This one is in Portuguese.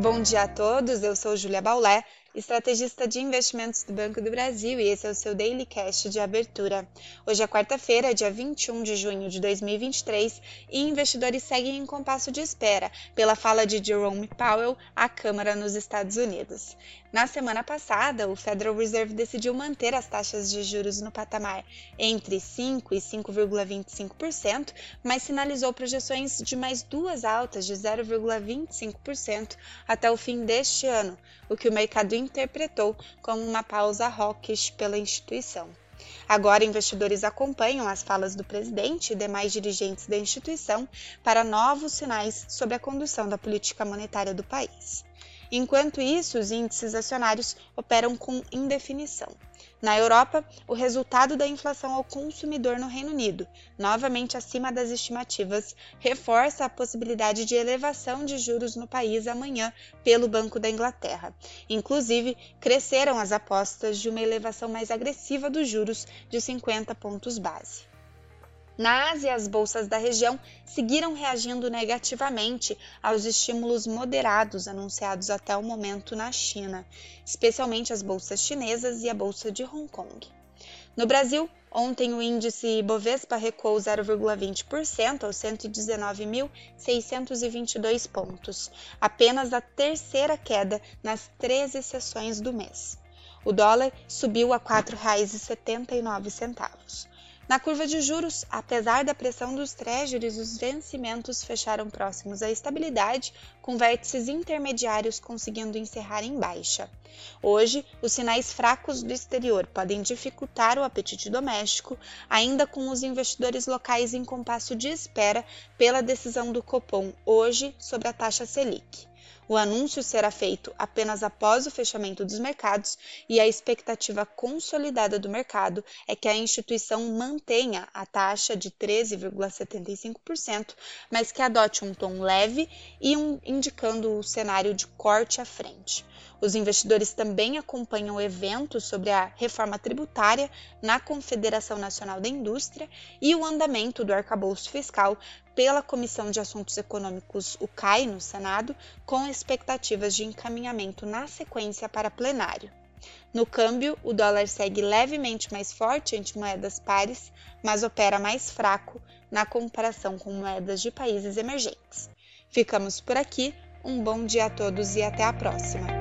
Bom dia a todos, eu sou Julia Baulé, estrategista de investimentos do Banco do Brasil e esse é o seu Daily Cash de abertura. Hoje é quarta-feira, dia 21 de junho de 2023 e investidores seguem em compasso de espera pela fala de Jerome Powell à Câmara nos Estados Unidos. Na semana passada, o Federal Reserve decidiu manter as taxas de juros no patamar entre 5 e 5,25%, mas sinalizou projeções de mais duas altas de 0,25% até o fim deste ano, o que o mercado interpretou como uma pausa hawkish pela instituição. Agora, investidores acompanham as falas do presidente e demais dirigentes da instituição para novos sinais sobre a condução da política monetária do país. Enquanto isso, os índices acionários operam com indefinição. Na Europa, o resultado da inflação ao consumidor no Reino Unido, novamente acima das estimativas, reforça a possibilidade de elevação de juros no país amanhã pelo Banco da Inglaterra. Inclusive, cresceram as apostas de uma elevação mais agressiva dos juros de 50 pontos base. Na Ásia, as bolsas da região seguiram reagindo negativamente aos estímulos moderados anunciados até o momento na China, especialmente as bolsas chinesas e a bolsa de Hong Kong. No Brasil, ontem o índice Bovespa recuou 0,20% aos 119.622 pontos, apenas a terceira queda nas 13 sessões do mês. O dólar subiu a R$ 4,79. Na curva de juros, apesar da pressão dos treasuries, os vencimentos fecharam próximos à estabilidade, com vértices intermediários conseguindo encerrar em baixa. Hoje, os sinais fracos do exterior podem dificultar o apetite doméstico, ainda com os investidores locais em compasso de espera pela decisão do Copom hoje sobre a taxa Selic. O anúncio será feito apenas após o fechamento dos mercados e a expectativa consolidada do mercado é que a instituição mantenha a taxa de 13,75%, mas que adote um tom leve e um, indicando o cenário de corte à frente. Os investidores também acompanham o evento sobre a reforma tributária na Confederação Nacional da Indústria e o andamento do arcabouço fiscal pela Comissão de Assuntos Econômicos, o CAI, no Senado, com expectativas de encaminhamento na sequência para plenário. No câmbio, o dólar segue levemente mais forte ante moedas pares, mas opera mais fraco na comparação com moedas de países emergentes. Ficamos por aqui, um bom dia a todos e até a próxima!